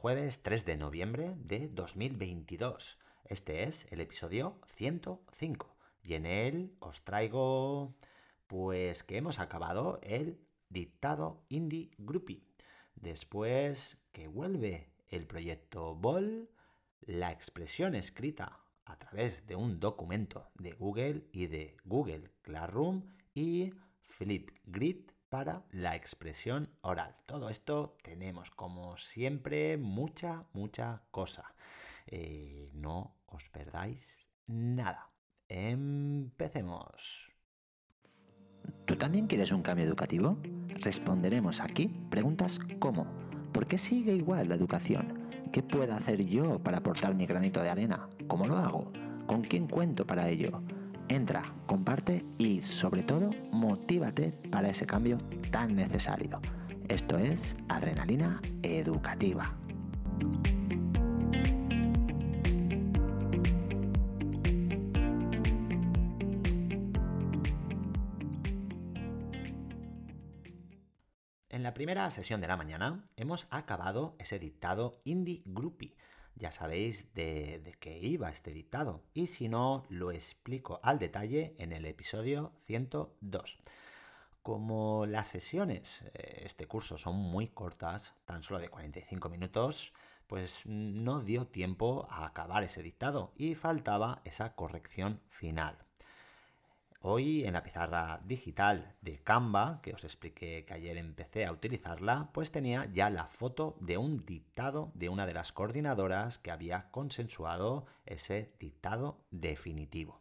jueves 3 de noviembre de 2022. Este es el episodio 105 y en él os traigo pues que hemos acabado el dictado Indie Groupie. Después que vuelve el proyecto Ball, la expresión escrita a través de un documento de Google y de Google Classroom y Flipgrid para la expresión oral. Todo esto tenemos como siempre mucha, mucha cosa. Eh, no os perdáis nada. Empecemos. ¿Tú también quieres un cambio educativo? Responderemos aquí preguntas como ¿por qué sigue igual la educación? ¿Qué puedo hacer yo para aportar mi granito de arena? ¿Cómo lo hago? ¿Con quién cuento para ello? Entra, comparte y sobre todo motívate para ese cambio tan necesario. Esto es Adrenalina Educativa. En la primera sesión de la mañana hemos acabado ese dictado Indie Groupie ya sabéis de, qué iba este dictado. Y si no, lo explico al detalle en el episodio 102. Como las sesiones, eh, este curso son muy cortas, tan solo de 45 minutos, pues no dio tiempo a acabar ese dictado y faltaba esa corrección final. Hoy en la pizarra digital de Canva, que os expliqué que ayer empecé a utilizarla, pues tenía ya la foto de un dictado de una de las coordinadoras que había consensuado ese dictado definitivo.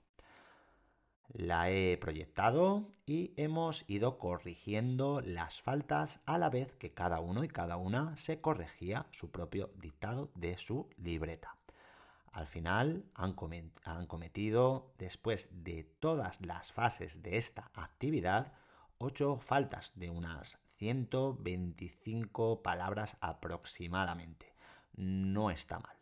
La he proyectado y hemos ido corrigiendo las faltas a la vez que cada uno y cada una se corregía su propio dictado de su libreta. Al final han, cometido, después de todas las fases de esta actividad, 8 faltas de unas 125 palabras aproximadamente. No está mal.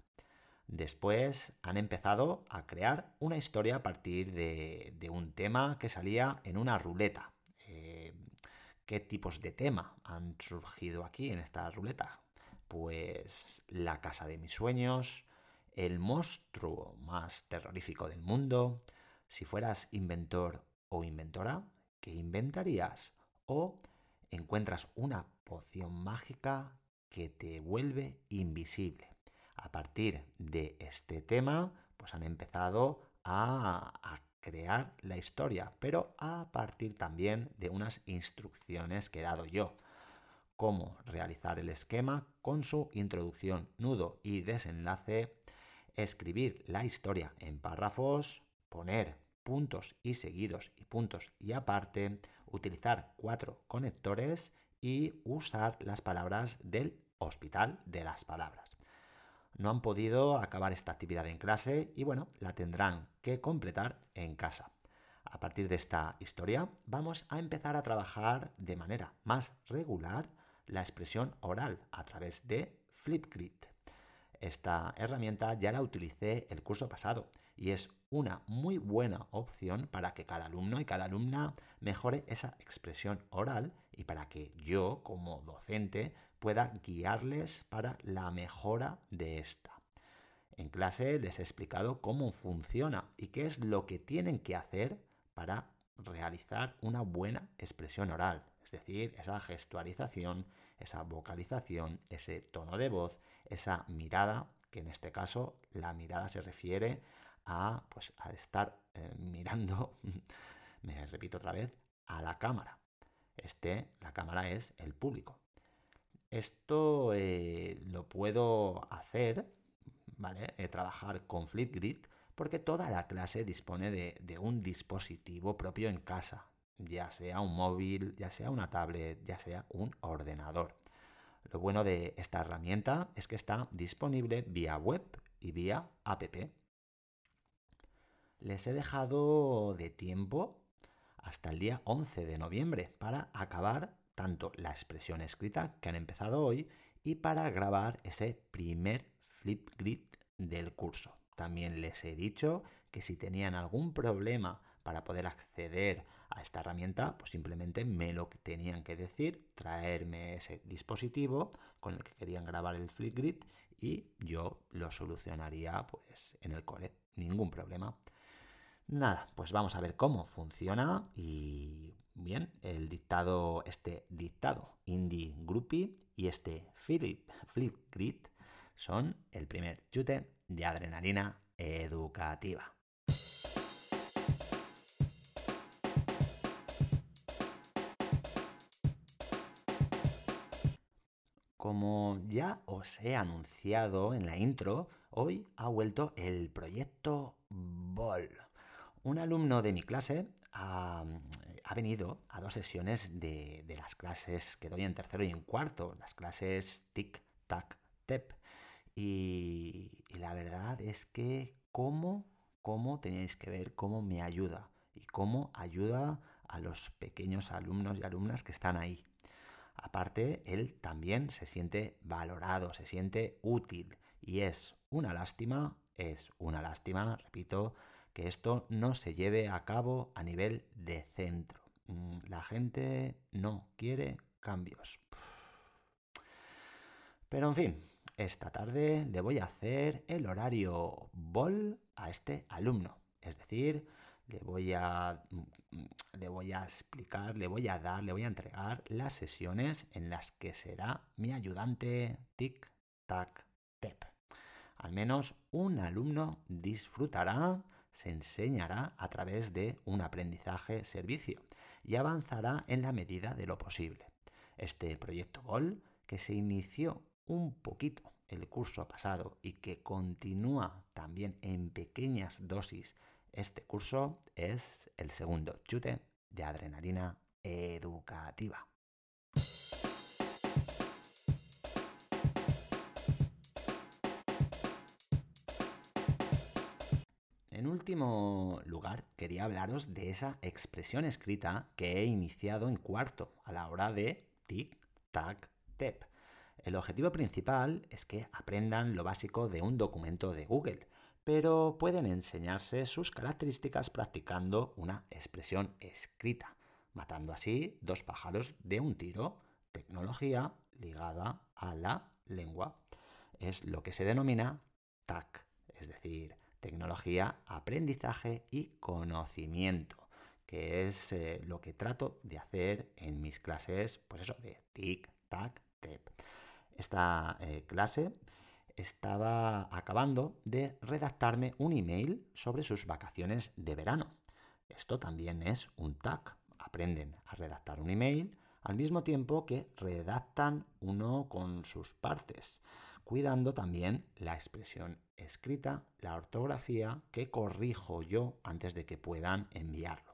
Después han empezado a crear una historia a partir de, un tema que salía en una ruleta. Eh, ¿Qué tipos de tema han surgido aquí en esta ruleta? Pues la casa de mis sueños, el monstruo más terrorífico del mundo, si fueras inventor o inventora, ¿qué inventarías? O encuentras una poción mágica que te vuelve invisible. A partir de este tema, pues han empezado a, a, crear la historia, pero a partir también de unas instrucciones que he dado yo. Cómo realizar el esquema con su introducción, nudo y desenlace escribir la historia en párrafos, poner puntos y seguidos y puntos y aparte, utilizar cuatro conectores y usar las palabras del hospital de las palabras. No han podido acabar esta actividad en clase y bueno, la tendrán que completar en casa. A partir de esta historia vamos a empezar a trabajar de manera más regular la expresión oral a través de Flipgrid. Esta herramienta ya la utilicé el curso pasado y es una muy buena opción para que cada alumno y cada alumna mejore esa expresión oral y para que yo como docente pueda guiarles para la mejora de esta. En clase les he explicado cómo funciona y qué es lo que tienen que hacer para realizar una buena expresión oral, es decir, esa gestualización, esa vocalización, ese tono de voz, esa mirada, que en este caso la mirada se refiere a, pues, a estar eh, mirando, me repito otra vez, a la cámara. Este, la cámara es el público. Esto eh, lo puedo hacer, ¿vale? Eh, trabajar con Flipgrid porque toda la clase dispone de, un dispositivo propio en casa, ya sea un móvil, ya sea una tablet, ya sea un ordenador. Lo bueno de esta herramienta es que está disponible vía web y vía app. Les he dejado de tiempo hasta el día 11 de noviembre para acabar tanto la expresión escrita que han empezado hoy y para grabar ese primer Flipgrid del curso. También les he dicho que si tenían algún problema para poder acceder a esta herramienta, pues simplemente me lo tenían que decir, traerme ese dispositivo con el que querían grabar el Flipgrid y yo lo solucionaría pues en el cole, ningún problema. Nada, pues vamos a ver cómo funciona y bien, el dictado, este dictado Indie Groupie y este Flip, Flipgrid son el primer chute de adrenalina educativa. Como ya os he anunciado en la intro, hoy ha vuelto el proyecto BOL. Un alumno de mi clase ha, venido a dos sesiones de, las clases que doy en tercero y en cuarto, las clases TIC, TAC, TEP. Y, la verdad es que cómo, cómo tenéis que ver cómo me ayuda y cómo ayuda a los pequeños alumnos y alumnas que están ahí. Aparte, él también se siente valorado, se siente útil y es una lástima, es una lástima, repito, que esto no se lleve a cabo a nivel de centro. Mm, la gente no quiere cambios. Pero en fin, esta tarde le voy a hacer el horario BOL a este alumno. Es decir, le voy a mm, le voy a explicar, le voy a dar, le voy a entregar las sesiones en las que será mi ayudante tic tac tep. Al menos un alumno disfrutará, se enseñará a través de un aprendizaje servicio y avanzará en la medida de lo posible. Este proyecto BOL, que se inició un poquito el curso pasado y que continúa también en pequeñas dosis este curso es el segundo chute de adrenalina educativa. En último lugar, quería hablaros de esa expresión escrita que he iniciado en cuarto a la hora de tic, tac, tep. El objetivo principal es que aprendan lo básico de un documento de Google, pero pueden enseñarse sus características practicando una expresión escrita, matando así dos pájaros de un tiro, tecnología ligada a la lengua. Es lo que se denomina TAC, es decir, tecnología, aprendizaje y conocimiento, que es eh, lo que trato de hacer en mis clases, pues eso, de TIC, TAC, TEP. Esta eh, clase estaba acabando de redactarme un email sobre sus vacaciones de verano. Esto también es un tag. Aprenden a redactar un email al mismo tiempo que redactan uno con sus partes, cuidando también la expresión escrita, la ortografía que corrijo yo antes de que puedan enviarlo.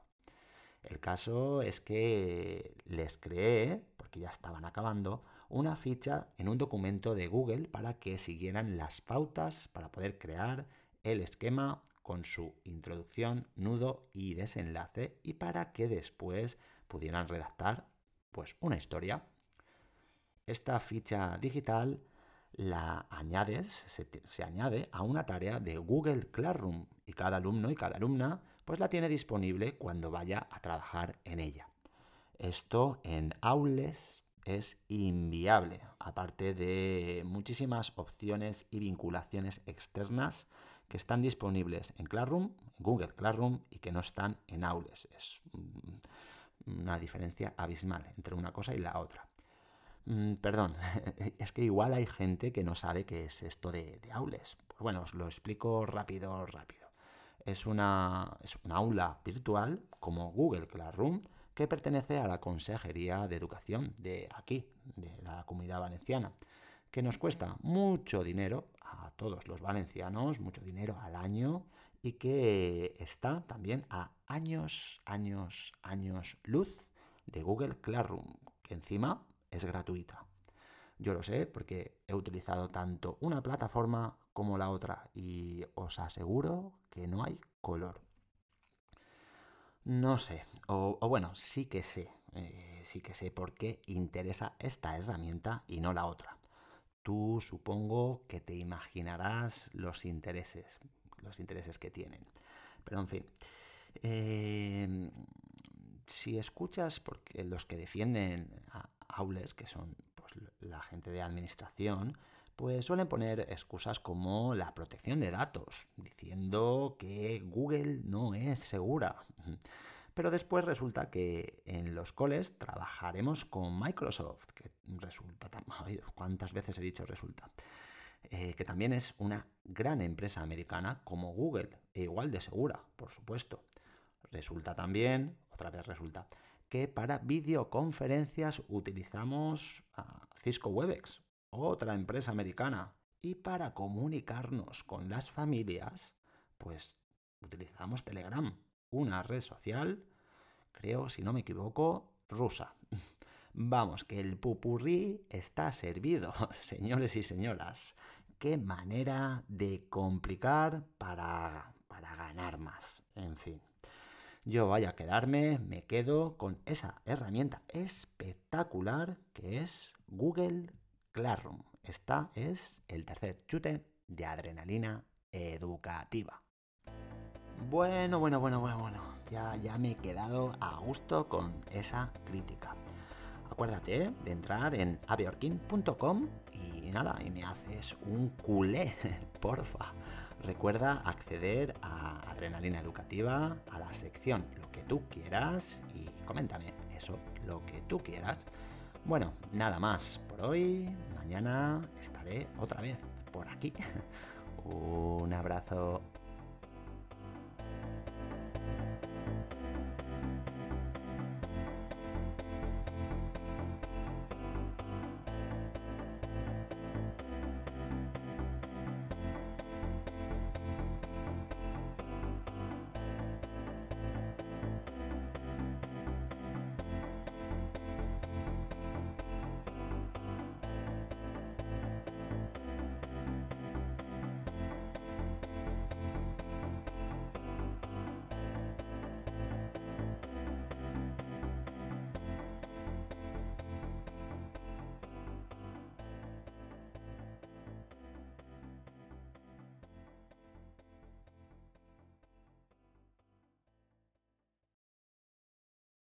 El caso es que les creé, porque ya estaban acabando, una ficha en un documento de Google para que siguieran las pautas para poder crear el esquema con su introducción, nudo y desenlace y para que después pudieran redactar pues una historia. Esta ficha digital la añades, se, se, añade a una tarea de Google Classroom y cada alumno y cada alumna pues la tiene disponible cuando vaya a trabajar en ella. Esto en Aules es inviable, aparte de muchísimas opciones y vinculaciones externas que están disponibles en Classroom, Google Classroom y que no están en Aules. Es una diferencia abismal entre una cosa y la otra. Mm, perdón, es que igual hay gente que no sabe qué es esto de, Aules. Pues bueno, os lo explico rápido, rápido. Es una, es una aula virtual como Google Classroom que pertenece a la Consejería de Educación de aquí, de la Comunidad Valenciana, que nos cuesta mucho dinero a todos los valencianos, mucho dinero al año y que está también a años, años, años luz de Google Classroom, que encima es gratuita. Yo lo sé porque he utilizado tanto una plataforma como la otra y os aseguro que no hay color. No sé, o, bueno, sí que sé, eh, sí que sé por qué interesa esta herramienta y no la otra. Tú supongo que te imaginarás los intereses, los intereses que tienen. Pero en fin, Eh, si escuchas, porque los que defienden a Aules, que son pues, la gente de administración, pues suelen poner excusas como la protección de datos, diciendo que Google no es segura. Pero después resulta que en los coles trabajaremos con Microsoft, que resulta, ¿cuántas veces he dicho resulta? Eh, que también es una gran empresa americana como Google, e igual de segura, por supuesto. Resulta también, otra vez resulta, que para videoconferencias utilizamos Cisco Webex, otra empresa americana. Y para comunicarnos con las familias, pues utilizamos Telegram, una red social, creo, si no me equivoco, rusa. Vamos, que el pupurrí está servido, señores y señoras. Qué manera de complicar para, para ganar más. En fin. Yo vaya a quedarme, me quedo con esa herramienta espectacular que es Google Classroom. Esta es el tercer chute de adrenalina educativa. Bueno, bueno, bueno, bueno, bueno. Ya, ya me he quedado a gusto con esa crítica. Acuérdate de entrar en aviorkin.com y nada, y me haces un culé, porfa. Recuerda acceder a Adrenalina Educativa, a la sección Lo que tú quieras y coméntame eso, lo que tú quieras. Bueno, nada más por hoy. Mañana estaré otra vez por aquí. Un abrazo.